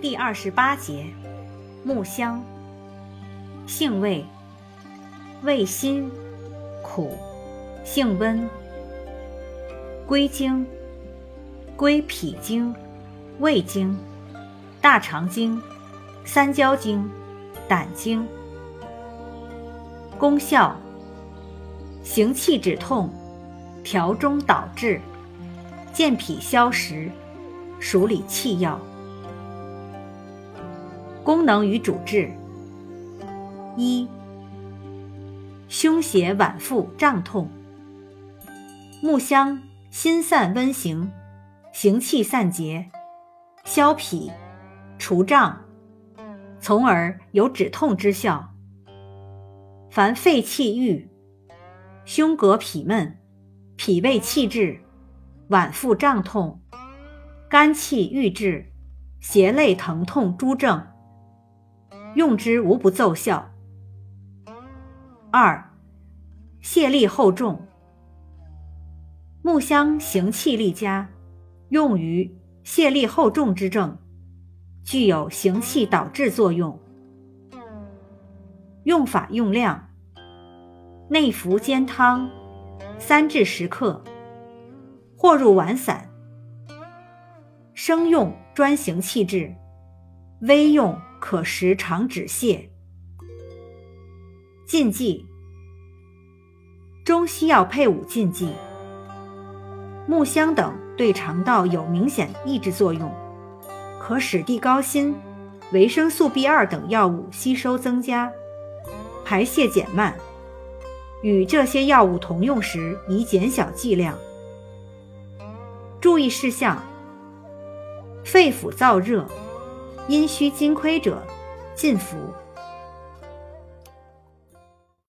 第二十八节，木香，性味，味辛，苦，性温，归经，归脾经、胃经、大肠经、三焦经、胆经。功效：行气止痛，调中导滞，健脾消食，属理气药。功能与主治：一、胸胁脘腹胀痛，木香辛散温行，行气散结，消痞，除胀，从而有止痛之效。凡肺气郁、胸膈痞闷、脾胃气滞、脘腹胀痛、肝气郁滞、胁肋疼痛诸症。用之无不奏效。二，泻力厚重。木香行气力佳，用于泄力厚重之症，具有行气导滞作用。用法用量：内服煎汤，三至十克，或入丸散。生用专行气滞，微用。可食肠止泻。禁忌：中西药配伍禁忌。木香等对肠道有明显抑制作用，可使地高辛、维生素 B 二等药物吸收增加，排泄减慢。与这些药物同用时，宜减小剂量。注意事项：肺腑燥热。阴虚津亏者，禁服。